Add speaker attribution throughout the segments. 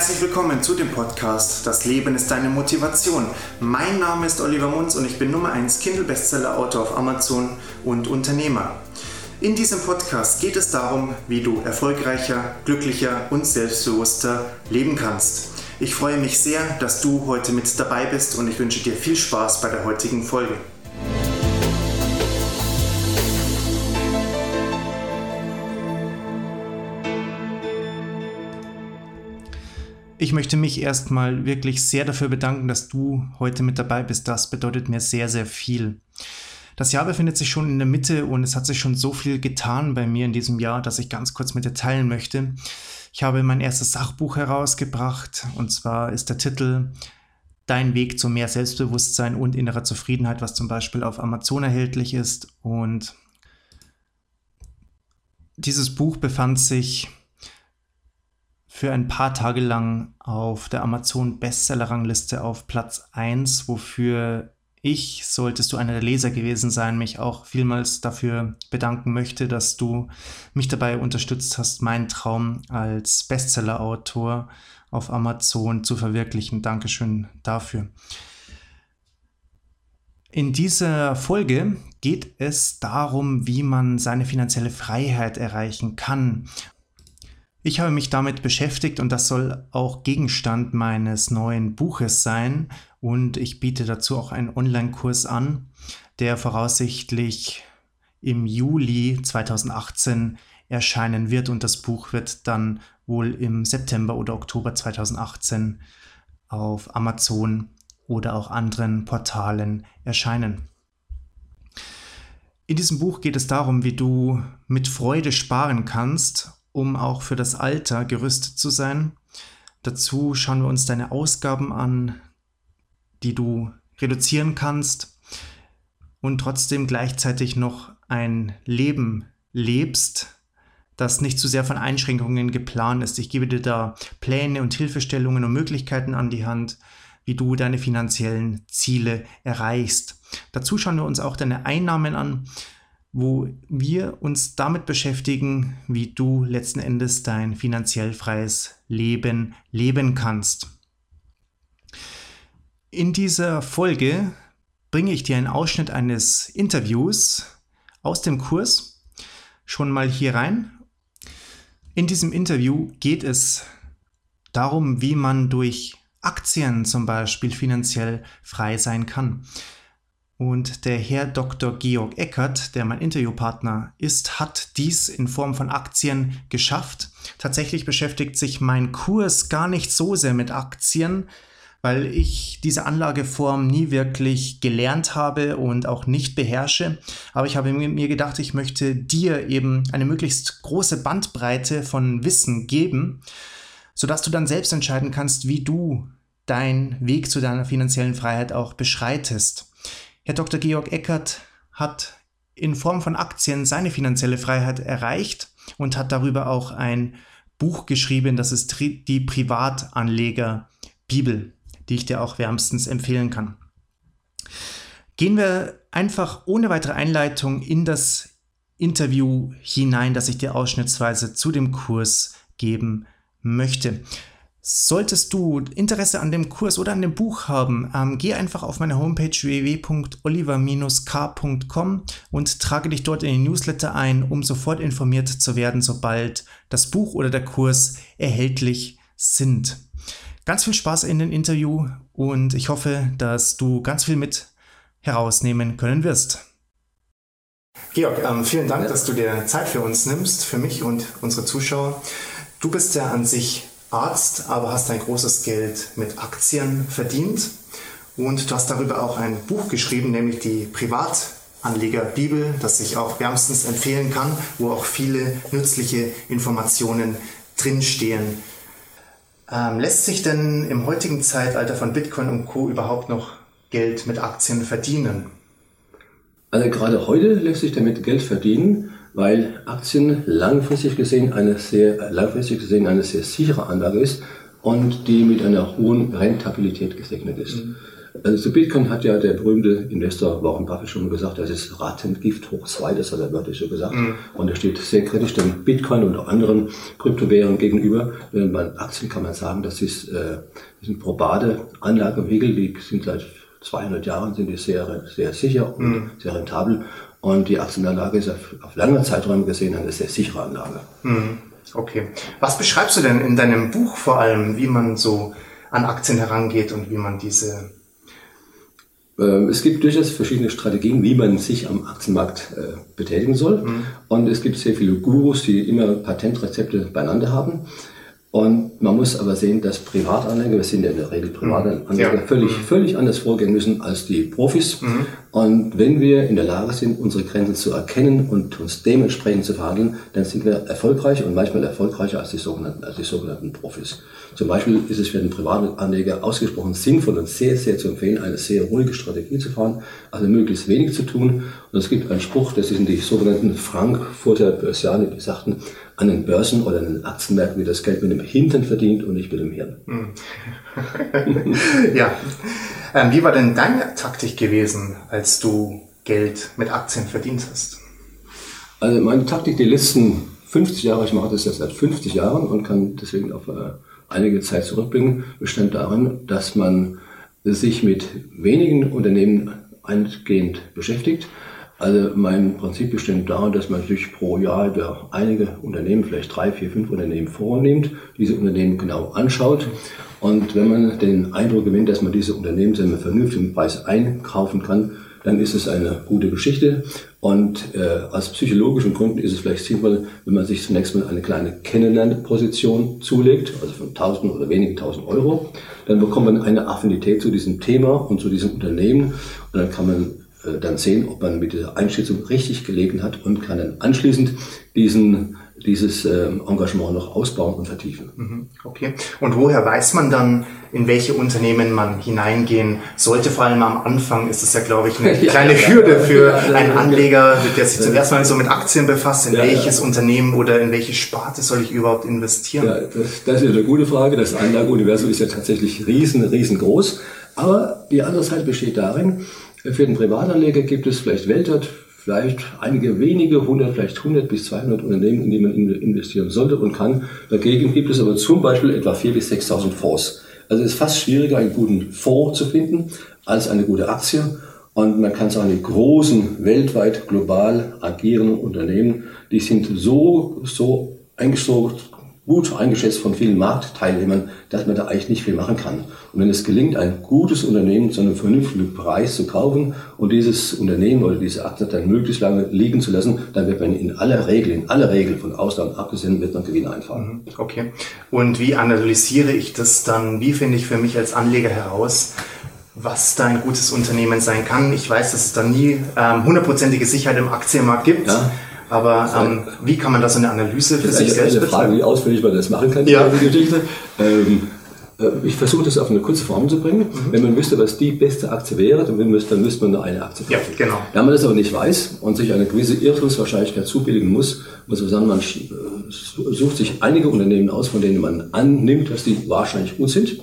Speaker 1: Herzlich willkommen zu dem Podcast Das Leben ist deine Motivation. Mein Name ist Oliver Munz und ich bin Nummer 1 Kindle-Bestseller-Autor auf Amazon und Unternehmer. In diesem Podcast geht es darum, wie du erfolgreicher, glücklicher und selbstbewusster leben kannst. Ich freue mich sehr, dass du heute mit dabei bist und ich wünsche dir viel Spaß bei der heutigen Folge. Ich möchte mich erstmal wirklich sehr dafür bedanken, dass du heute mit dabei bist. Das bedeutet mir sehr, sehr viel. Das Jahr befindet sich schon in der Mitte und es hat sich schon so viel getan bei mir in diesem Jahr, dass ich ganz kurz mit dir teilen möchte. Ich habe mein erstes Sachbuch herausgebracht und zwar ist der Titel Dein Weg zu mehr Selbstbewusstsein und innerer Zufriedenheit, was zum Beispiel auf Amazon erhältlich ist. Und dieses Buch befand sich für ein paar Tage lang auf der Amazon Bestseller-Rangliste auf Platz 1, wofür ich, solltest du einer der Leser gewesen sein, mich auch vielmals dafür bedanken möchte, dass du mich dabei unterstützt hast, meinen Traum als Bestseller-Autor auf Amazon zu verwirklichen. Dankeschön dafür. In dieser Folge geht es darum, wie man seine finanzielle Freiheit erreichen kann. Ich habe mich damit beschäftigt und das soll auch Gegenstand meines neuen Buches sein und ich biete dazu auch einen Online-Kurs an, der voraussichtlich im Juli 2018 erscheinen wird und das Buch wird dann wohl im September oder Oktober 2018 auf Amazon oder auch anderen Portalen erscheinen. In diesem Buch geht es darum, wie du mit Freude sparen kannst um auch für das Alter gerüstet zu sein. Dazu schauen wir uns deine Ausgaben an, die du reduzieren kannst und trotzdem gleichzeitig noch ein Leben lebst, das nicht zu sehr von Einschränkungen geplant ist. Ich gebe dir da Pläne und Hilfestellungen und Möglichkeiten an die Hand, wie du deine finanziellen Ziele erreichst. Dazu schauen wir uns auch deine Einnahmen an wo wir uns damit beschäftigen, wie du letzten Endes dein finanziell freies Leben leben kannst. In dieser Folge bringe ich dir einen Ausschnitt eines Interviews aus dem Kurs schon mal hier rein. In diesem Interview geht es darum, wie man durch Aktien zum Beispiel finanziell frei sein kann. Und der Herr Dr. Georg Eckert, der mein Interviewpartner ist, hat dies in Form von Aktien geschafft. Tatsächlich beschäftigt sich mein Kurs gar nicht so sehr mit Aktien, weil ich diese Anlageform nie wirklich gelernt habe und auch nicht beherrsche. Aber ich habe mir gedacht, ich möchte dir eben eine möglichst große Bandbreite von Wissen geben, sodass du dann selbst entscheiden kannst, wie du deinen Weg zu deiner finanziellen Freiheit auch beschreitest. Herr Dr. Georg Eckert hat in Form von Aktien seine finanzielle Freiheit erreicht und hat darüber auch ein Buch geschrieben, das ist die Privatanleger Bibel, die ich dir auch wärmstens empfehlen kann. Gehen wir einfach ohne weitere Einleitung in das Interview hinein, das ich dir ausschnittsweise zu dem Kurs geben möchte. Solltest du Interesse an dem Kurs oder an dem Buch haben, ähm, geh einfach auf meine Homepage www.oliver-k.com und trage dich dort in den Newsletter ein, um sofort informiert zu werden, sobald das Buch oder der Kurs erhältlich sind. Ganz viel Spaß in dem Interview und ich hoffe, dass du ganz viel mit herausnehmen können wirst. Georg, ähm, vielen Dank, dass du dir Zeit für uns nimmst, für mich und unsere Zuschauer. Du bist ja an sich Arzt, aber hast ein großes Geld mit Aktien verdient. Und du hast darüber auch ein Buch geschrieben, nämlich die Privatanlegerbibel, das ich auch wärmstens empfehlen kann, wo auch viele nützliche Informationen drinstehen. Ähm, lässt sich denn im heutigen Zeitalter von Bitcoin und Co. überhaupt noch Geld mit Aktien verdienen?
Speaker 2: Also gerade heute lässt sich damit Geld verdienen weil Aktien langfristig gesehen eine sehr, langfristig gesehen eine sehr sichere Anlage ist und die mit einer hohen Rentabilität gesegnet ist. Mhm. Also zu Bitcoin hat ja der berühmte Investor Warren Buffett schon gesagt, das ist Ratengift hoch zwei, das hat er wörtlich so gesagt. Mhm. Und er steht sehr kritisch dem Bitcoin und anderen Kryptowährungen gegenüber. Man Aktien kann man sagen, das ist, äh, das sind probate Anlagevehikel, die sind seit 200 Jahren sind die sehr, sehr sicher und mhm. sehr rentabel. Und die Aktienanlage ist auf, auf lange Zeiträume gesehen eine sehr sichere Anlage.
Speaker 1: Mhm. Okay. Was beschreibst du denn in deinem Buch vor allem, wie man so an Aktien herangeht und wie man diese
Speaker 2: ähm, es gibt durchaus verschiedene Strategien, wie man sich am Aktienmarkt äh, betätigen soll. Mhm. Und es gibt sehr viele Gurus, die immer Patentrezepte beieinander haben. Und man muss aber sehen, dass Privatanleger, wir sind ja in der Regel Privatanleger, ja. völlig, mhm. völlig anders vorgehen müssen als die Profis. Mhm. Und wenn wir in der Lage sind, unsere Grenzen zu erkennen und uns dementsprechend zu verhandeln, dann sind wir erfolgreich und manchmal erfolgreicher als die sogenannten, als die sogenannten Profis. Zum Beispiel ist es für den Privatanleger ausgesprochen sinnvoll und sehr, sehr zu empfehlen, eine sehr ruhige Strategie zu fahren, also möglichst wenig zu tun. Und es gibt einen Spruch, das sind die sogenannten Frankfurter Börsianer, die sagten, an den Börsen oder an den Aktienmärkten wird das Geld mit dem Hintern verdient und nicht mit dem Hirn. Hm.
Speaker 1: ja. Ähm, wie war denn deine Taktik gewesen, als du Geld mit Aktien verdient hast?
Speaker 2: Also meine Taktik die letzten 50 Jahre, ich mache das jetzt seit 50 Jahren und kann deswegen auf äh, einige Zeit zurückbringen, bestand darin, dass man sich mit wenigen Unternehmen eingehend beschäftigt also mein Prinzip besteht darin, dass man sich pro Jahr über einige Unternehmen, vielleicht drei, vier, fünf Unternehmen vornimmt, diese Unternehmen genau anschaut. Und wenn man den Eindruck gewinnt, dass man diese Unternehmen zu einem vernünftigen Preis einkaufen kann, dann ist es eine gute Geschichte. Und äh, aus psychologischen Gründen ist es vielleicht sinnvoll, wenn man sich zunächst mal eine kleine Kennenlernposition zulegt, also von 1000 oder wenigen 1000 Euro. Dann bekommt man eine Affinität zu diesem Thema und zu diesem Unternehmen. Und dann kann man dann sehen, ob man mit dieser Einschätzung richtig gelegen hat und kann dann anschließend diesen, dieses ähm, Engagement noch ausbauen und vertiefen.
Speaker 1: Mhm, okay. Und woher weiß man dann, in welche Unternehmen man hineingehen sollte? Vor allem am Anfang ist es ja, glaube ich, eine kleine Hürde für einen Anleger, der sich zum ersten Mal so mit Aktien befasst. In welches Unternehmen oder in welche Sparte soll ich überhaupt investieren?
Speaker 2: Ja, das, das ist eine gute Frage. Das Anlageuniversum ist ja tatsächlich riesen, riesengroß. Aber die andere Seite besteht darin, für den Privatanleger gibt es vielleicht weltweit vielleicht einige wenige, 100, vielleicht 100 bis 200 Unternehmen, in die man investieren sollte und kann. Dagegen gibt es aber zum Beispiel etwa 4.000 bis 6.000 Fonds. Also es ist fast schwieriger, einen guten Fonds zu finden, als eine gute Aktie. Und man kann sagen, die großen, weltweit, global agierenden Unternehmen, die sind so, so eigentlich so gut eingeschätzt von vielen Marktteilnehmern, dass man da eigentlich nicht viel machen kann. Und wenn es gelingt, ein gutes Unternehmen zu einem vernünftigen Preis zu kaufen und dieses Unternehmen oder diese Aktie dann möglichst lange liegen zu lassen, dann wird man in aller Regel, in aller Regel von Ausland abgesehen, wird man Gewinn einfahren.
Speaker 1: Mhm. Okay. Und wie analysiere ich das dann? Wie finde ich für mich als Anleger heraus, was da ein gutes Unternehmen sein kann? Ich weiß, dass es da nie ähm, hundertprozentige Sicherheit im Aktienmarkt gibt. Ja. Aber ähm, wie kann man das in der Analyse für sich selbst
Speaker 2: eine Frage, wie ausführlich man das machen kann, ja. die Geschichte. Ähm, äh, ich versuche das auf eine kurze Form zu bringen. Mhm. Wenn man wüsste, was die beste Aktie wäre, dann müsste, dann müsste man nur eine Aktie
Speaker 1: kaufen. Ja, genau.
Speaker 2: Wenn man das aber nicht weiß und sich eine gewisse Irrtumswahrscheinlichkeit zubilligen muss, muss man sagen, man äh, sucht sich einige Unternehmen aus, von denen man annimmt, dass die wahrscheinlich gut sind.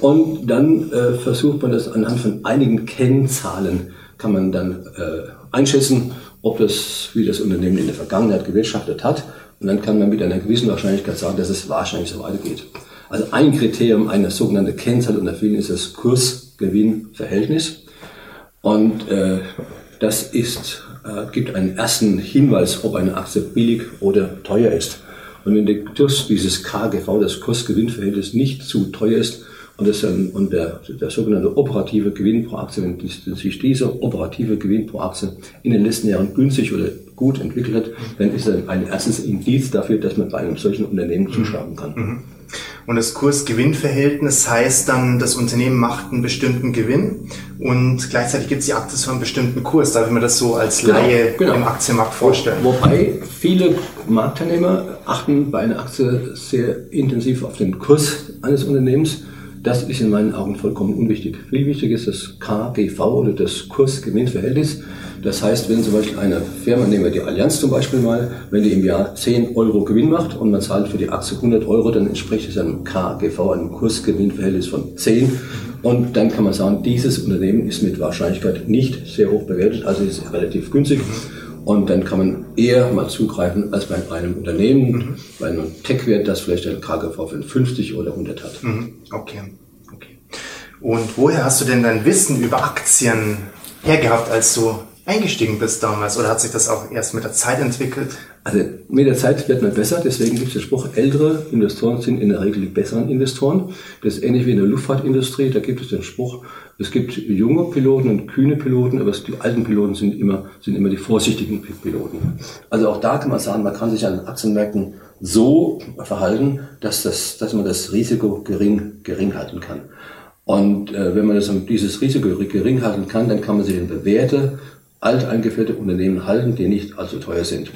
Speaker 2: Und dann äh, versucht man das anhand von einigen Kennzahlen, kann man dann äh, einschätzen, ob das, wie das Unternehmen in der Vergangenheit gewirtschaftet hat. Und dann kann man mit einer gewissen Wahrscheinlichkeit sagen, dass es wahrscheinlich so weitergeht. Also ein Kriterium, eine sogenannte Kennzahl unter vielen ist das Kurs-Gewinn-Verhältnis. Und äh, das ist, äh, gibt einen ersten Hinweis, ob eine Aktie billig oder teuer ist. Und wenn der dieses KGV, das Kurs-Gewinn-Verhältnis nicht zu teuer ist, und, das, und der, der sogenannte operative Gewinn pro Aktie, wenn sich dieser operative Gewinn pro Aktie in den letzten Jahren günstig oder gut entwickelt hat, dann ist er ein erstes Indiz dafür, dass man bei einem solchen Unternehmen zuschlagen kann. Mhm.
Speaker 1: Und das Kurs-Gewinn-Verhältnis heißt dann, das Unternehmen macht einen bestimmten Gewinn und gleichzeitig gibt es die Aktie zu einem bestimmten Kurs. Darf ich mir das so als genau, Laie genau. im Aktienmarkt vorstellen?
Speaker 2: Wobei viele Marktteilnehmer achten bei einer Aktie sehr intensiv auf den Kurs eines Unternehmens das ist in meinen Augen vollkommen unwichtig. Viel wichtiger ist das KGV oder das Kurs-Gewinn-Verhältnis. Das heißt, wenn zum Beispiel eine Firma, nehmen wir die Allianz zum Beispiel mal, wenn die im Jahr 10 Euro Gewinn macht und man zahlt für die Aktie 100 Euro, dann entspricht es einem KGV, einem Kursgewinnverhältnis von 10. Und dann kann man sagen, dieses Unternehmen ist mit Wahrscheinlichkeit nicht sehr hoch bewertet, also ist relativ günstig. Und dann kann man eher mal zugreifen als bei einem Unternehmen, mhm. bei einem Tech-Wert, das vielleicht ein KGV von 50 oder 100 hat.
Speaker 1: Mhm. Okay. okay. Und woher hast du denn dein Wissen über Aktien hergehabt, als du eingestiegen bist damals? Oder hat sich das auch erst mit der Zeit entwickelt?
Speaker 2: Also mit der Zeit wird man besser, deswegen gibt es den Spruch, ältere Investoren sind in der Regel die besseren Investoren. Das ist ähnlich wie in der Luftfahrtindustrie, da gibt es den Spruch, es gibt junge Piloten und kühne Piloten, aber die alten Piloten sind immer, sind immer die vorsichtigen Piloten. Also auch da kann man sagen, man kann sich an Aktienmärkten so verhalten, dass, das, dass man das Risiko gering, gering halten kann. Und äh, wenn man das, dieses Risiko gering halten kann, dann kann man sich in bewährte alt eingeführte Unternehmen halten, die nicht allzu teuer sind.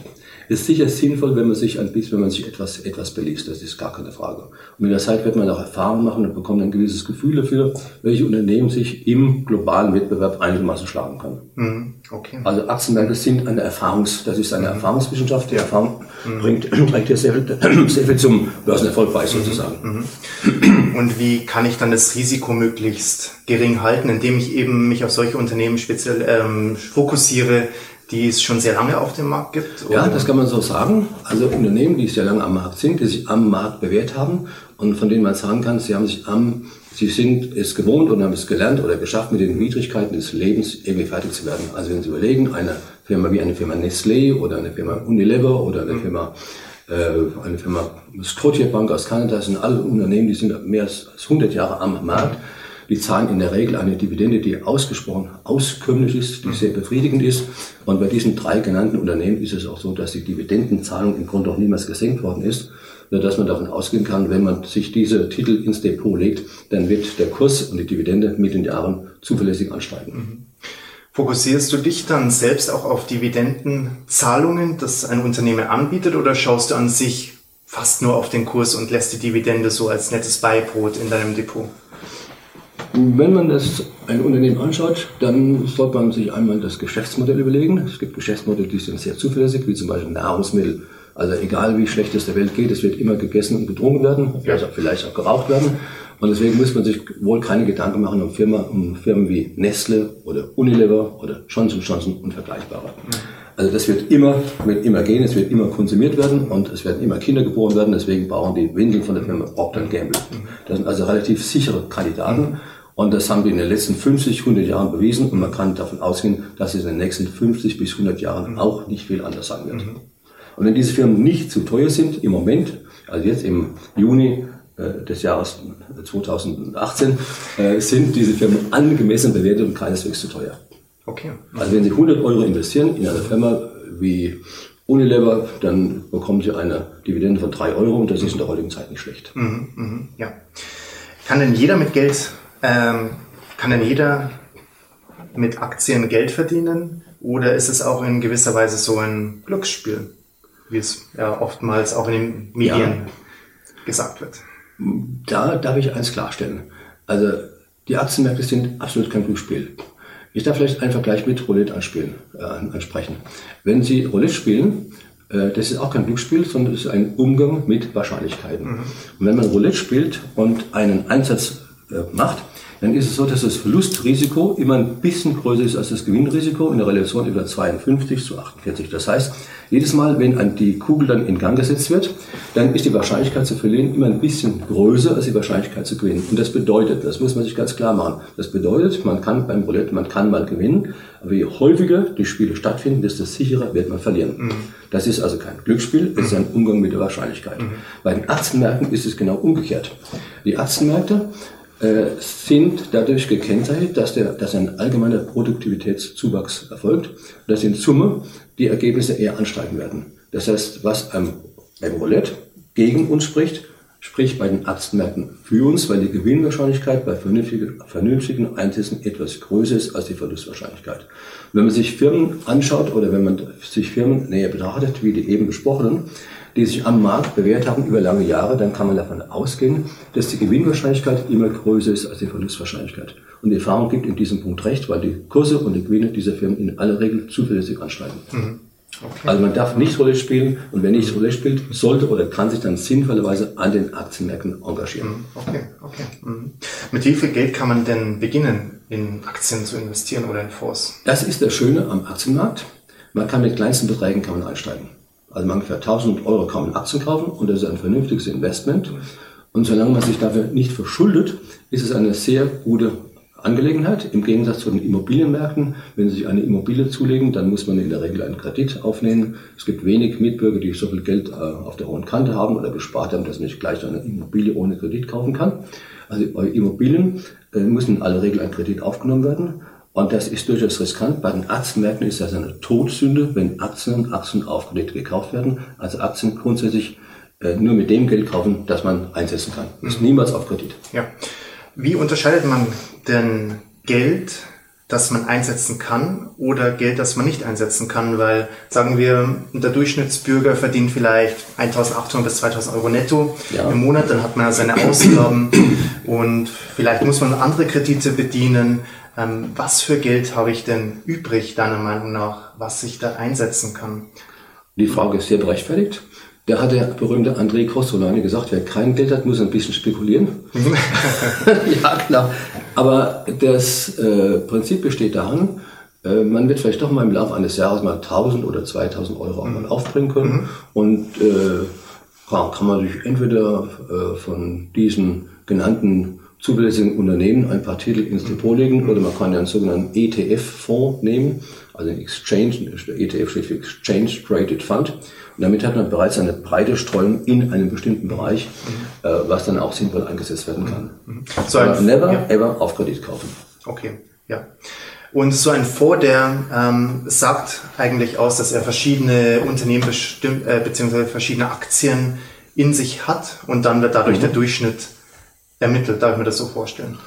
Speaker 2: Ist sicher sinnvoll, wenn man sich ein bisschen, wenn man sich etwas, etwas beliest. Das ist gar keine Frage. Und mit der Zeit wird man auch Erfahrung machen und bekommt ein gewisses Gefühl dafür, welche Unternehmen sich im globalen Wettbewerb einigermaßen schlagen können. Mhm. Okay. Also Aktienmärkte sind eine Erfahrungs, das ist eine mhm. Erfahrungswissenschaft. Die Erfahrung mhm. bringt, bringt ja sehr viel, sehr viel zum Börsenerfolg bei, sozusagen.
Speaker 1: Mhm. Und wie kann ich dann das Risiko möglichst gering halten, indem ich eben mich auf solche Unternehmen speziell ähm, fokussiere, die es schon sehr lange auf dem Markt gibt?
Speaker 2: Oder? Ja, das kann man so sagen. Also Unternehmen, die sehr lange am Markt sind, die sich am Markt bewährt haben und von denen man sagen kann, sie haben sich am, sie sind es gewohnt und haben es gelernt oder geschafft, mit den Widrigkeiten des Lebens irgendwie fertig zu werden. Also wenn Sie überlegen, eine Firma wie eine Firma Nestlé oder eine Firma Unilever oder eine mhm. Firma äh, eine Firma Scotia Bank aus Kanada, das sind alle Unternehmen, die sind mehr als 100 Jahre am Markt. Die zahlen in der Regel eine Dividende, die ausgesprochen auskömmlich ist, die sehr befriedigend ist. Und bei diesen drei genannten Unternehmen ist es auch so, dass die Dividendenzahlung im Grunde auch niemals gesenkt worden ist, dass man davon ausgehen kann, wenn man sich diese Titel ins Depot legt, dann wird der Kurs und die Dividende mit den Jahren zuverlässig ansteigen. Mhm.
Speaker 1: Fokussierst du dich dann selbst auch auf Dividendenzahlungen, das ein Unternehmen anbietet, oder schaust du an sich fast nur auf den Kurs und lässt die Dividende so als nettes Beibrot in deinem Depot?
Speaker 2: Wenn man das ein Unternehmen anschaut, dann sollte man sich einmal das Geschäftsmodell überlegen. Es gibt Geschäftsmodelle, die sind sehr zuverlässig, wie zum Beispiel Nahrungsmittel. Also egal wie schlecht es der Welt geht, es wird immer gegessen und getrunken werden, vielleicht auch, vielleicht auch geraucht werden. Und deswegen muss man sich wohl keine Gedanken machen um, Firma, um Firmen wie Nestle oder Unilever oder Johnson Johnson und vergleichbare. Also das wird immer, wird immer gehen, es wird immer konsumiert werden und es werden immer Kinder geboren werden. Deswegen brauchen die Windeln von der Firma Procter Gamble. Das sind also relativ sichere Kandidaten. Und das haben die in den letzten 50, 100 Jahren bewiesen. Und man kann davon ausgehen, dass es in den nächsten 50 bis 100 Jahren auch nicht viel anders sein wird. Mhm. Und wenn diese Firmen nicht zu teuer sind, im Moment, also jetzt im Juni äh, des Jahres 2018, äh, sind diese Firmen angemessen bewertet und keineswegs zu teuer. Okay. Also wenn Sie 100 Euro investieren in eine Firma wie Unilever, dann bekommen Sie eine Dividende von 3 Euro und das ist in der heutigen Zeit nicht schlecht. Mhm,
Speaker 1: mh, ja. Kann denn jeder mit Geld ähm, kann denn jeder mit Aktien Geld verdienen oder ist es auch in gewisser Weise so ein Glücksspiel, wie es ja oftmals auch in den Medien ja. gesagt wird?
Speaker 2: Da darf ich eins klarstellen. Also die Aktienmärkte sind absolut kein Glücksspiel. Ich darf vielleicht einen Vergleich mit Roulette anspielen, äh, ansprechen. Wenn Sie Roulette spielen, äh, das ist auch kein Glücksspiel, sondern es ist ein Umgang mit Wahrscheinlichkeiten. Mhm. Und wenn man Roulette spielt und einen Einsatz äh, macht, dann ist es so, dass das Verlustrisiko immer ein bisschen größer ist als das Gewinnrisiko in der Relation über 52 zu 48. Das heißt, jedes Mal, wenn die Kugel dann in Gang gesetzt wird, dann ist die Wahrscheinlichkeit zu verlieren immer ein bisschen größer als die Wahrscheinlichkeit zu gewinnen. Und das bedeutet, das muss man sich ganz klar machen, das bedeutet, man kann beim Roulette, man kann mal gewinnen, aber je häufiger die Spiele stattfinden, desto sicherer wird man verlieren. Mhm. Das ist also kein Glücksspiel, es ist ein Umgang mit der Wahrscheinlichkeit. Mhm. Bei den Aktienmärkten ist es genau umgekehrt. Die Aktienmärkte äh, sind dadurch gekennzeichnet, dass, der, dass ein allgemeiner Produktivitätszuwachs erfolgt, dass in Summe die Ergebnisse eher ansteigen werden. Das heißt, was am, beim Roulette gegen uns spricht, spricht bei den Aktienmärkten für uns, weil die Gewinnwahrscheinlichkeit bei vernünftigen, vernünftigen Einsätzen etwas größer ist als die Verlustwahrscheinlichkeit. wenn man sich Firmen anschaut oder wenn man sich Firmen näher betrachtet, wie die eben besprochenen, die sich am Markt bewährt haben über lange Jahre, dann kann man davon ausgehen, dass die Gewinnwahrscheinlichkeit immer größer ist als die Verlustwahrscheinlichkeit. Und die Erfahrung gibt in diesem Punkt recht, weil die Kurse und die Gewinne dieser Firmen in aller Regel zuverlässig ansteigen. Mhm. Okay. Also man darf nicht Rolle spielen und wer nicht Rolle spielt, sollte oder kann sich dann sinnvollerweise an den Aktienmärkten engagieren. Mhm.
Speaker 1: Okay, okay. Mhm. Mit wie viel Geld kann man denn beginnen, in Aktien zu investieren oder in Fonds?
Speaker 2: Das ist das Schöne am Aktienmarkt. Man kann mit kleinsten Beträgen kann man einsteigen. Also man ungefähr 1000 Euro kann man Aktien kaufen und das ist ein vernünftiges Investment. Und solange man sich dafür nicht verschuldet, ist es eine sehr gute Angelegenheit. Im Gegensatz zu den Immobilienmärkten, wenn Sie sich eine Immobilie zulegen, dann muss man in der Regel einen Kredit aufnehmen. Es gibt wenig Mitbürger, die so viel Geld äh, auf der hohen Kante haben oder gespart haben, dass man nicht gleich eine Immobilie ohne Kredit kaufen kann. Also bei Immobilien äh, muss in aller Regel ein Kredit aufgenommen werden. Und das ist durchaus riskant. Bei den Aktienmärkten ist das eine Todsünde, wenn Aktien, Aktien auf Kredit gekauft werden. Also Aktien grundsätzlich äh, nur mit dem Geld kaufen, das man einsetzen kann. Ist niemals auf Kredit.
Speaker 1: Ja. Wie unterscheidet man denn Geld, das man einsetzen kann oder Geld, das man nicht einsetzen kann? Weil, sagen wir, der Durchschnittsbürger verdient vielleicht 1800 bis 2000 Euro netto ja. im Monat, dann hat man ja seine Ausgaben und vielleicht muss man andere Kredite bedienen. Ähm, was für Geld habe ich denn übrig, deiner Meinung nach, was ich da einsetzen kann?
Speaker 2: Die Frage ist sehr berechtfertigt. Da hat der berühmte André Costolani gesagt, wer kein Geld hat, muss ein bisschen spekulieren. ja, klar. Aber das äh, Prinzip besteht daran, äh, man wird vielleicht doch mal im Laufe eines Jahres mal 1000 oder 2000 Euro mhm. aufbringen können. Mhm. Und äh, kann man sich entweder äh, von diesen genannten zuverlässigen Unternehmen ein paar Titel ins Depot legen oder man kann ja einen sogenannten ETF-Fonds nehmen, also ein Exchange, ETF steht für Exchange Traded Fund. Und damit hat man bereits eine breite Streuung in einem bestimmten Bereich, mhm. äh, was dann auch sinnvoll eingesetzt werden kann. Mhm. So ein, never ja. ever auf Kredit kaufen.
Speaker 1: Okay, ja. Und so ein Fonds, der ähm, sagt eigentlich aus, dass er verschiedene Unternehmen bestimmt, äh, beziehungsweise verschiedene Aktien in sich hat und dann wird dadurch mhm. der Durchschnitt ermittelt. Darf ich mir das so vorstellen?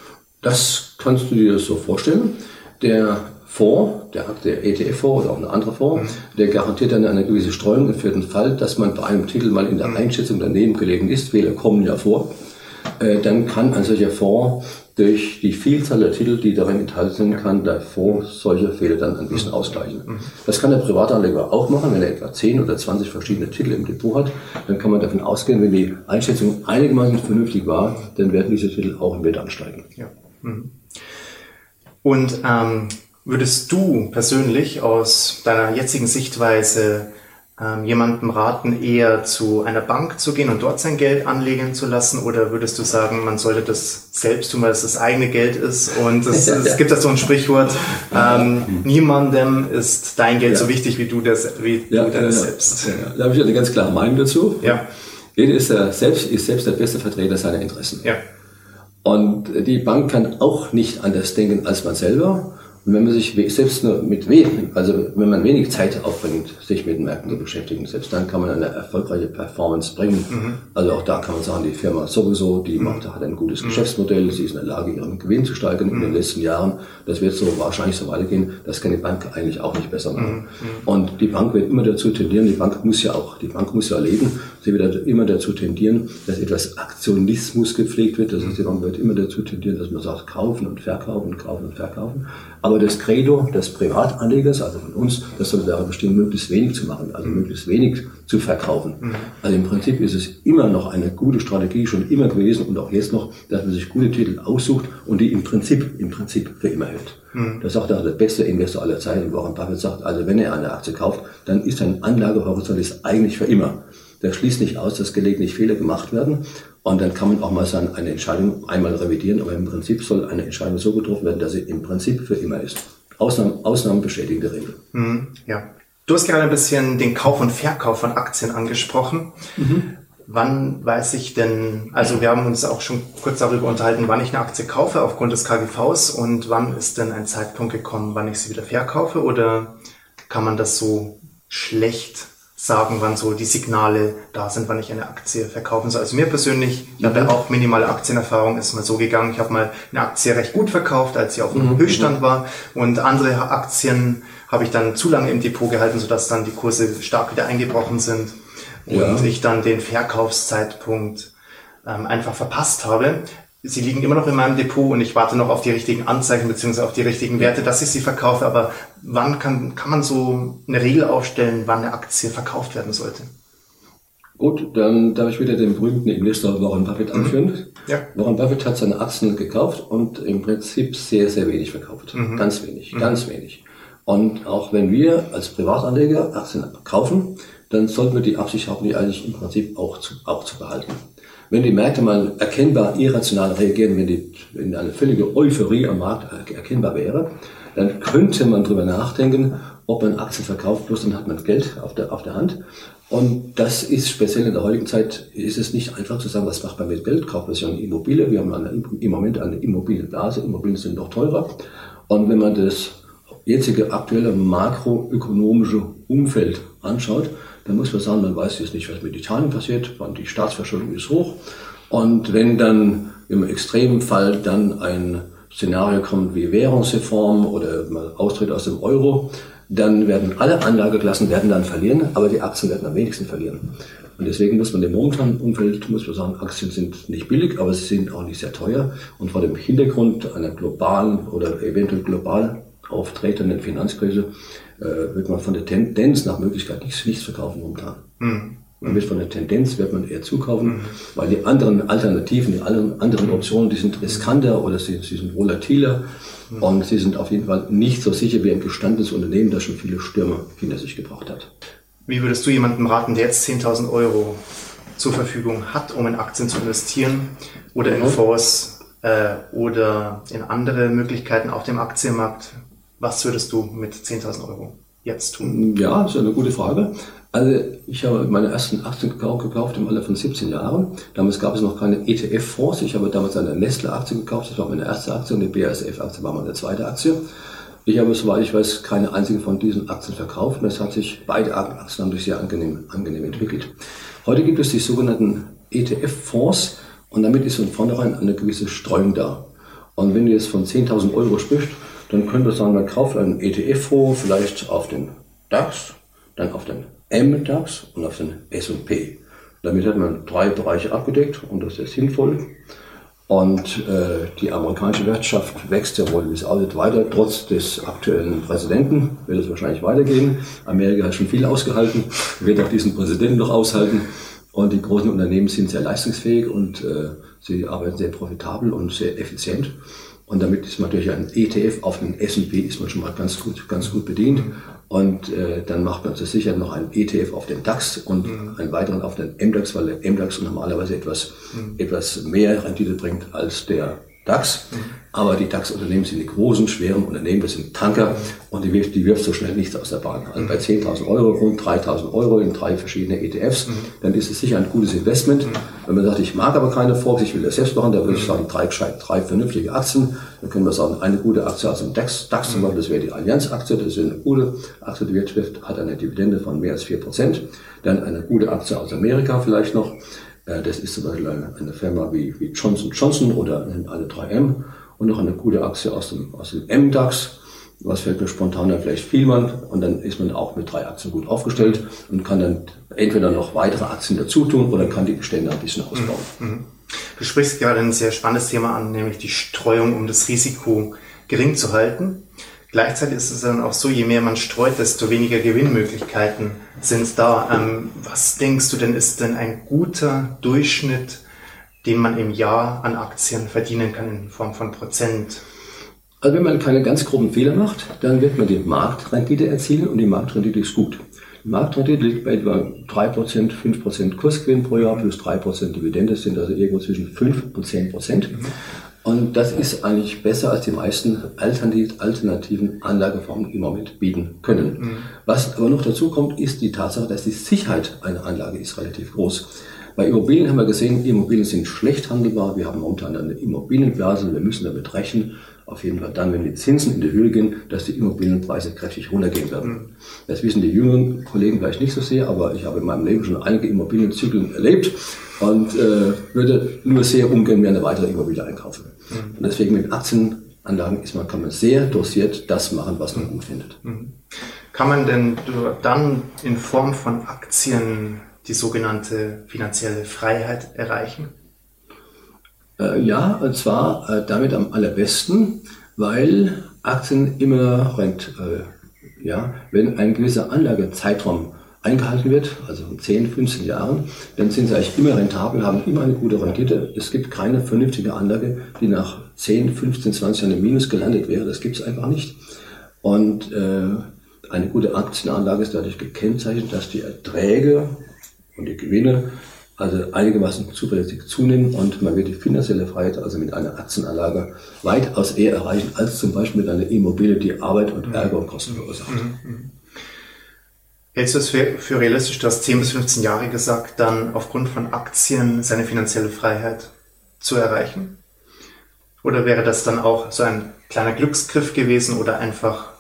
Speaker 2: Das kannst du dir so vorstellen. Der Fonds, der, der ETF-Fonds oder auch ein anderer Fonds, mhm. der garantiert dann eine gewisse Streuung für den Fall, dass man bei einem Titel mal in der mhm. Einschätzung daneben gelegen ist. Fehler kommen ja vor. Äh, dann kann ein solcher Fonds durch die Vielzahl der Titel, die darin enthalten sind, kann der Fonds solche Fehler dann ein bisschen mhm. ausgleichen. Mhm. Das kann der Privatanleger auch machen, wenn er etwa 10 oder 20 verschiedene Titel im Depot hat. Dann kann man davon ausgehen, wenn die Einschätzung einigermaßen vernünftig war, dann werden diese Titel auch im Wert ansteigen. Ja. Mhm.
Speaker 1: Und ähm, Würdest du persönlich aus deiner jetzigen Sichtweise ähm, jemandem raten, eher zu einer Bank zu gehen und dort sein Geld anlegen zu lassen? Oder würdest du sagen, man sollte das selbst tun, weil es das eigene Geld ist? Und es, ja, es gibt da so ein Sprichwort, ähm, niemandem ist dein Geld ja. so wichtig wie du das, wie ja, du das selbst.
Speaker 2: Da habe ich eine ganz klare Meinung dazu. Ja. Jeder ist, der selbst, ist selbst der beste Vertreter seiner Interessen. Ja. Und die Bank kann auch nicht anders denken als man selber. Und wenn man sich selbst nur mit wenig, also wenn man wenig Zeit aufbringt, sich mit den Märkten zu beschäftigen, selbst dann kann man eine erfolgreiche Performance bringen. Mhm. Also auch da kann man sagen, die Firma sowieso, die mhm. macht, hat ein gutes mhm. Geschäftsmodell, sie ist in der Lage, ihren Gewinn zu steigern in den mhm. letzten Jahren. Das wird so wahrscheinlich so weitergehen. Das kann die Bank eigentlich auch nicht besser machen. Mhm. Und die Bank wird immer dazu tendieren, die Bank muss ja auch, die Bank muss ja erleben, sie wird immer dazu tendieren, dass etwas Aktionismus gepflegt wird. Das heißt, Bank wird immer dazu tendieren, dass man sagt, kaufen und verkaufen, kaufen und verkaufen. Aber das Credo des Privatanlegers, also von uns, das soll darin bestehen, möglichst wenig zu machen, also möglichst wenig zu verkaufen. Mhm. Also im Prinzip ist es immer noch eine gute Strategie, schon immer gewesen und auch jetzt noch, dass man sich gute Titel aussucht und die im Prinzip, im Prinzip für immer hält. Mhm. Das sagt auch der beste Investor aller Zeiten, Warren Buffett sagt, also wenn er eine Aktie kauft, dann ist sein Anlagehorizont ist eigentlich für immer. Der schließt nicht aus, dass gelegentlich Fehler gemacht werden. Und dann kann man auch mal sagen, eine Entscheidung einmal revidieren, aber im Prinzip soll eine Entscheidung so getroffen werden, dass sie im Prinzip für immer ist. Ausnahmen, Ausnahmen bestätigen die Regel.
Speaker 1: Mhm, ja. Du hast gerade ein bisschen den Kauf und Verkauf von Aktien angesprochen. Mhm. Wann weiß ich denn, also wir haben uns auch schon kurz darüber unterhalten, wann ich eine Aktie kaufe aufgrund des KGVs und wann ist denn ein Zeitpunkt gekommen, wann ich sie wieder verkaufe oder kann man das so schlecht sagen, wann so die Signale da sind, wann ich eine Aktie verkaufen soll. Also mir persönlich, ich habe ja auch minimale Aktienerfahrung, ist mal so gegangen. Ich habe mal eine Aktie recht gut verkauft, als sie auf dem mhm. Höchststand war und andere Aktien habe ich dann zu lange im Depot gehalten, sodass dann die Kurse stark wieder eingebrochen sind. und ja. ich dann den Verkaufszeitpunkt ähm, einfach verpasst habe. Sie liegen immer noch in meinem Depot und ich warte noch auf die richtigen Anzeigen bzw. auf die richtigen Werte, dass ich sie verkaufe. Aber wann kann, kann man so eine Regel aufstellen, wann eine Aktie verkauft werden sollte?
Speaker 2: Gut, dann darf ich wieder den berühmten Investor Warren Buffett mhm. anführen. Ja. Warren Buffett hat seine Aktien gekauft und im Prinzip sehr, sehr wenig verkauft. Mhm. Ganz wenig, mhm. ganz wenig. Und auch wenn wir als Privatanleger Aktien kaufen, dann sollten wir die Absicht haben, die eigentlich im Prinzip auch zu, auch zu behalten. Wenn die Märkte mal erkennbar irrational reagieren, wenn, die, wenn eine völlige Euphorie am Markt erkennbar wäre, dann könnte man darüber nachdenken, ob man Aktien verkauft, bloß dann hat man Geld auf der, auf der Hand. Und das ist speziell in der heutigen Zeit, ist es nicht einfach zu sagen, was macht man mit Geld, kauft man sich eine Immobilie. Wir haben im Moment eine Immobilienblase, Immobilien sind noch teurer. Und wenn man das jetzige aktuelle makroökonomische Umfeld anschaut, dann muss man sagen, man weiß jetzt nicht, was mit Italien passiert, wann die Staatsverschuldung ist hoch. Und wenn dann im extremen Fall dann ein Szenario kommt wie Währungsreform oder austritt aus dem Euro, dann werden alle Anlageklassen werden dann verlieren, aber die Aktien werden am wenigsten verlieren. Und deswegen muss man im momentanen Umfeld, muss man sagen, Aktien sind nicht billig, aber sie sind auch nicht sehr teuer. Und vor dem Hintergrund einer globalen oder eventuell global auftretenden Finanzkrise wird man von der Tendenz nach Möglichkeit nichts, nichts verkaufen momentan. Mhm. Man wird von der Tendenz wird man eher zukaufen, mhm. weil die anderen Alternativen, die anderen Optionen, die sind riskanter oder sie, sie sind volatiler mhm. und sie sind auf jeden Fall nicht so sicher wie ein gestandenes Unternehmen, das schon viele Stürme hinter sich gebracht hat.
Speaker 1: Wie würdest du jemandem raten, der jetzt 10.000 Euro zur Verfügung hat, um in Aktien zu investieren oder in mhm. Fonds äh, oder in andere Möglichkeiten auf dem Aktienmarkt? Was würdest du mit 10.000 Euro jetzt tun?
Speaker 2: Ja, das ist eine gute Frage. Also ich habe meine ersten Aktien gekauft im Alter von 17 Jahren. Damals gab es noch keine ETF-Fonds. Ich habe damals eine Nestle-Aktie gekauft. Das war meine erste Aktie und die BASF-Aktie war meine zweite Aktie. Ich habe, soweit ich weiß, keine einzige von diesen Aktien verkauft. Und es hat sich, beide Aktien haben sich sehr angenehm, angenehm entwickelt. Heute gibt es die sogenannten ETF-Fonds und damit ist von vornherein eine gewisse Streuung da. Und wenn du jetzt von 10.000 Euro sprichst, dann könnte man sagen, man kauft einen ETF-Fonds vielleicht auf den DAX, dann auf den MDAX und auf den S&P. Damit hat man drei Bereiche abgedeckt und das ist sinnvoll. Und äh, die amerikanische Wirtschaft wächst ja wohl bis aussieht weiter, trotz des aktuellen Präsidenten wird es wahrscheinlich weitergehen. Amerika hat schon viel ausgehalten, wird auch diesen Präsidenten noch aushalten. Und die großen Unternehmen sind sehr leistungsfähig und äh, sie arbeiten sehr profitabel und sehr effizient. Und damit ist man durch einen ETF auf den S&P ist man schon mal ganz gut, ganz gut bedient. Und äh, dann macht man sich sicher noch einen ETF auf den DAX und mhm. einen weiteren auf den MDAX, weil der MDAX normalerweise etwas, mhm. etwas mehr Rendite bringt als der DAX. Mhm. Aber die DAX-Unternehmen sind die großen, schweren Unternehmen, das sind Tanker und die wirft, die wirft so schnell nichts aus der Bahn. Also bei 10.000 Euro, rund 3.000 Euro in drei verschiedene ETFs, mhm. dann ist es sicher ein gutes Investment. Mhm. Wenn man sagt, ich mag aber keine Forbes, ich will das selbst machen, dann würde ich sagen, drei, drei vernünftige Aktien. Dann können wir sagen, eine gute Aktie aus dem DAX, DAX zum Beispiel, das wäre die Allianz-Aktie, das ist eine gute Aktie, die Wirtschaft hat eine Dividende von mehr als 4%. Dann eine gute Aktie aus Amerika vielleicht noch. Äh, das ist zum Beispiel eine, Firma wie, wie Johnson Johnson oder eine 3M und noch eine gute Aktie aus dem, aus dem MDAX. Was fällt mir spontan da vielleicht Vielmann und dann ist man auch mit drei Aktien gut aufgestellt und kann dann entweder noch weitere Aktien dazu tun oder kann die Bestände ein bisschen ausbauen. Mhm.
Speaker 1: mhm. Du sprichst gerade ein sehr spannendes Thema an, nämlich die Streuung, um das Risiko gering zu halten. Gleichzeitig ist es dann auch so, je mehr man streut, desto weniger Gewinnmöglichkeiten sind da. Ähm, was denkst du denn, ist denn ein guter Durchschnitt den man im Jahr an Aktien verdienen kann in Form von Prozent?
Speaker 2: Also wenn man keine ganz groben Fehler macht, dann wird man die Marktrendite erzielen und die Marktrendite ist gut. Die Marktrendite liegt bei etwa 3%, 5% Kursgewinn pro Jahr plus 3% Dividende, sind also irgendwo zwischen 5 und 10%. Und das ist eigentlich besser, als die meisten alternativen Anlageformen im Moment bieten können. Mhm. Was aber noch dazu kommt, ist die Tatsache, dass die Sicherheit einer Anlage ist relativ groß. Bei Immobilien haben wir gesehen, Immobilien sind schlecht handelbar. Wir haben momentan eine Immobilienblase. Wir müssen damit rechnen, auf jeden Fall dann, wenn die Zinsen in die Höhe gehen, dass die Immobilienpreise kräftig runtergehen werden. Mhm. Das wissen die jüngeren Kollegen vielleicht nicht so sehr, aber ich habe in meinem Leben schon einige Immobilienzyklen erlebt und äh, würde nur sehr ungern mehr eine weitere Immobilie einkaufen. Mhm. Und deswegen mit Aktienanlagen ist man, kann man sehr dosiert das machen, was man gut findet. Mhm.
Speaker 1: Kann man denn dann in Form von Aktien die sogenannte finanzielle Freiheit erreichen?
Speaker 2: Äh, ja, und zwar äh, damit am allerbesten, weil Aktien immer rent, äh, ja, wenn ein gewisser Anlagezeitraum eingehalten wird, also 10, 15 Jahren, dann sind sie eigentlich immer rentabel, haben immer eine gute Rendite. Es gibt keine vernünftige Anlage, die nach 10, 15, 20 Jahren im Minus gelandet wäre. Das gibt es einfach nicht. Und äh, eine gute Aktienanlage ist dadurch gekennzeichnet, dass die Erträge und die Gewinne also einigermaßen zuverlässig zunehmen und man wird die finanzielle Freiheit also mit einer Aktienanlage weitaus eher erreichen als zum Beispiel mit einer Immobilie, die Arbeit und Ärger und Kosten verursacht. Mhm. Mhm.
Speaker 1: Hältst du es für, für realistisch, du hast 10 bis 15 Jahre gesagt, dann aufgrund von Aktien seine finanzielle Freiheit zu erreichen? Oder wäre das dann auch so ein kleiner Glücksgriff gewesen oder einfach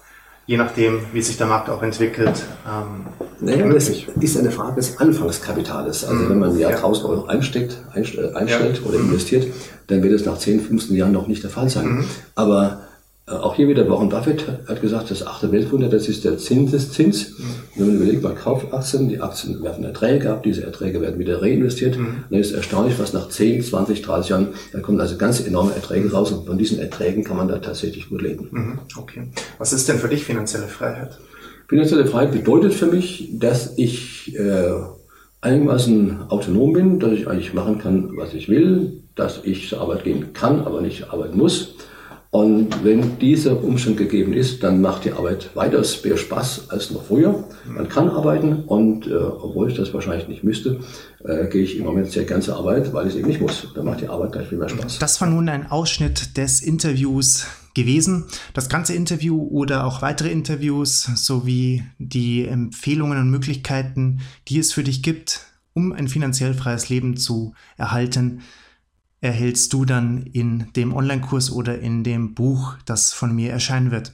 Speaker 1: je nachdem, wie sich der Markt auch entwickelt.
Speaker 2: Ähm, naja, das ist eine Frage des Anfangskapitales. Also mhm. wenn man ein Jahr ja. 1000 Euro einsteckt, einstellt, einstellt ja. oder investiert, dann wird es nach 10, 15 Jahren noch nicht der Fall sein. Mhm. Aber äh, auch hier wieder Warren Buffett hat gesagt, das achte Weltwunder, das ist der Zinseszins. Mhm. Wenn man überlegt, man kauft Aktien, die Aktien werfen Erträge ab, diese Erträge werden wieder reinvestiert. Mhm. Dann ist erstaunlich, was nach 10, 20, 30 Jahren, da kommen also ganz enorme Erträge raus und von diesen Erträgen kann man da tatsächlich gut leben.
Speaker 1: Mhm. Okay. Was ist denn für dich finanzielle Freiheit?
Speaker 2: Finanzielle Freiheit bedeutet für mich, dass ich äh, einigermaßen autonom bin, dass ich eigentlich machen kann, was ich will, dass ich zur Arbeit gehen kann, aber nicht arbeiten muss und wenn dieser Umstand gegeben ist, dann macht die Arbeit weitaus mehr Spaß als noch früher. Man kann arbeiten und äh, obwohl ich das wahrscheinlich nicht müsste, äh, gehe ich im Moment sehr gern zur Arbeit, weil ich es eben nicht muss. Dann macht die Arbeit gleich viel mehr Spaß.
Speaker 1: Das war nun ein Ausschnitt des Interviews gewesen. Das ganze Interview oder auch weitere Interviews sowie die Empfehlungen und Möglichkeiten, die es für dich gibt, um ein finanziell freies Leben zu erhalten, erhältst du dann in dem Online-Kurs oder in dem Buch, das von mir erscheinen wird.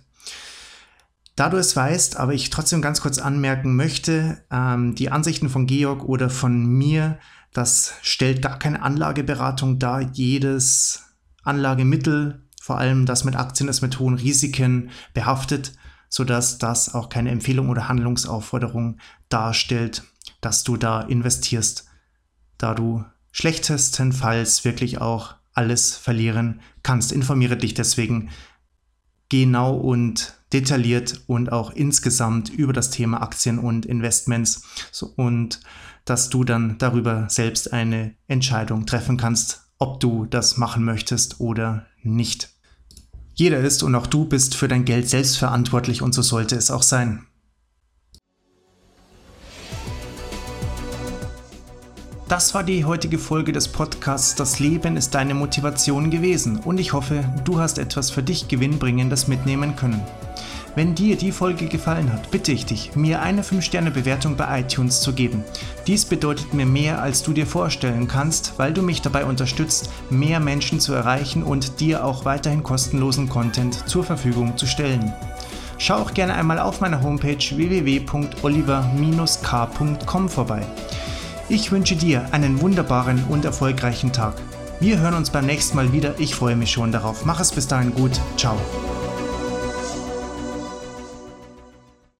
Speaker 1: Da du es weißt, aber ich trotzdem ganz kurz anmerken möchte, ähm, die Ansichten von Georg oder von mir, das stellt gar keine Anlageberatung dar. Jedes Anlagemittel, vor allem das mit Aktien, ist mit hohen Risiken behaftet, sodass das auch keine Empfehlung oder Handlungsaufforderung darstellt, dass du da investierst, da du schlechtestenfalls wirklich auch alles verlieren kannst. Informiere dich deswegen genau und detailliert und auch insgesamt über das Thema Aktien und Investments und dass du dann darüber selbst eine Entscheidung treffen kannst, ob du das machen möchtest oder nicht. Jeder ist und auch du bist für dein Geld selbst verantwortlich und so sollte es auch sein. Das war die heutige Folge des Podcasts Das Leben ist deine Motivation gewesen und ich hoffe, du hast etwas für dich Gewinnbringendes mitnehmen können. Wenn dir die Folge gefallen hat, bitte ich dich, mir eine 5-Sterne-Bewertung bei iTunes zu geben. Dies bedeutet mir mehr, als du dir vorstellen kannst, weil du mich dabei unterstützt, mehr Menschen zu erreichen und dir auch weiterhin kostenlosen Content zur Verfügung zu stellen. Schau auch gerne einmal auf meiner Homepage www.oliver-k.com vorbei. Ich wünsche dir einen wunderbaren und erfolgreichen Tag. Wir hören uns beim nächsten Mal wieder. Ich freue mich schon darauf. Mach es bis dahin gut. Ciao.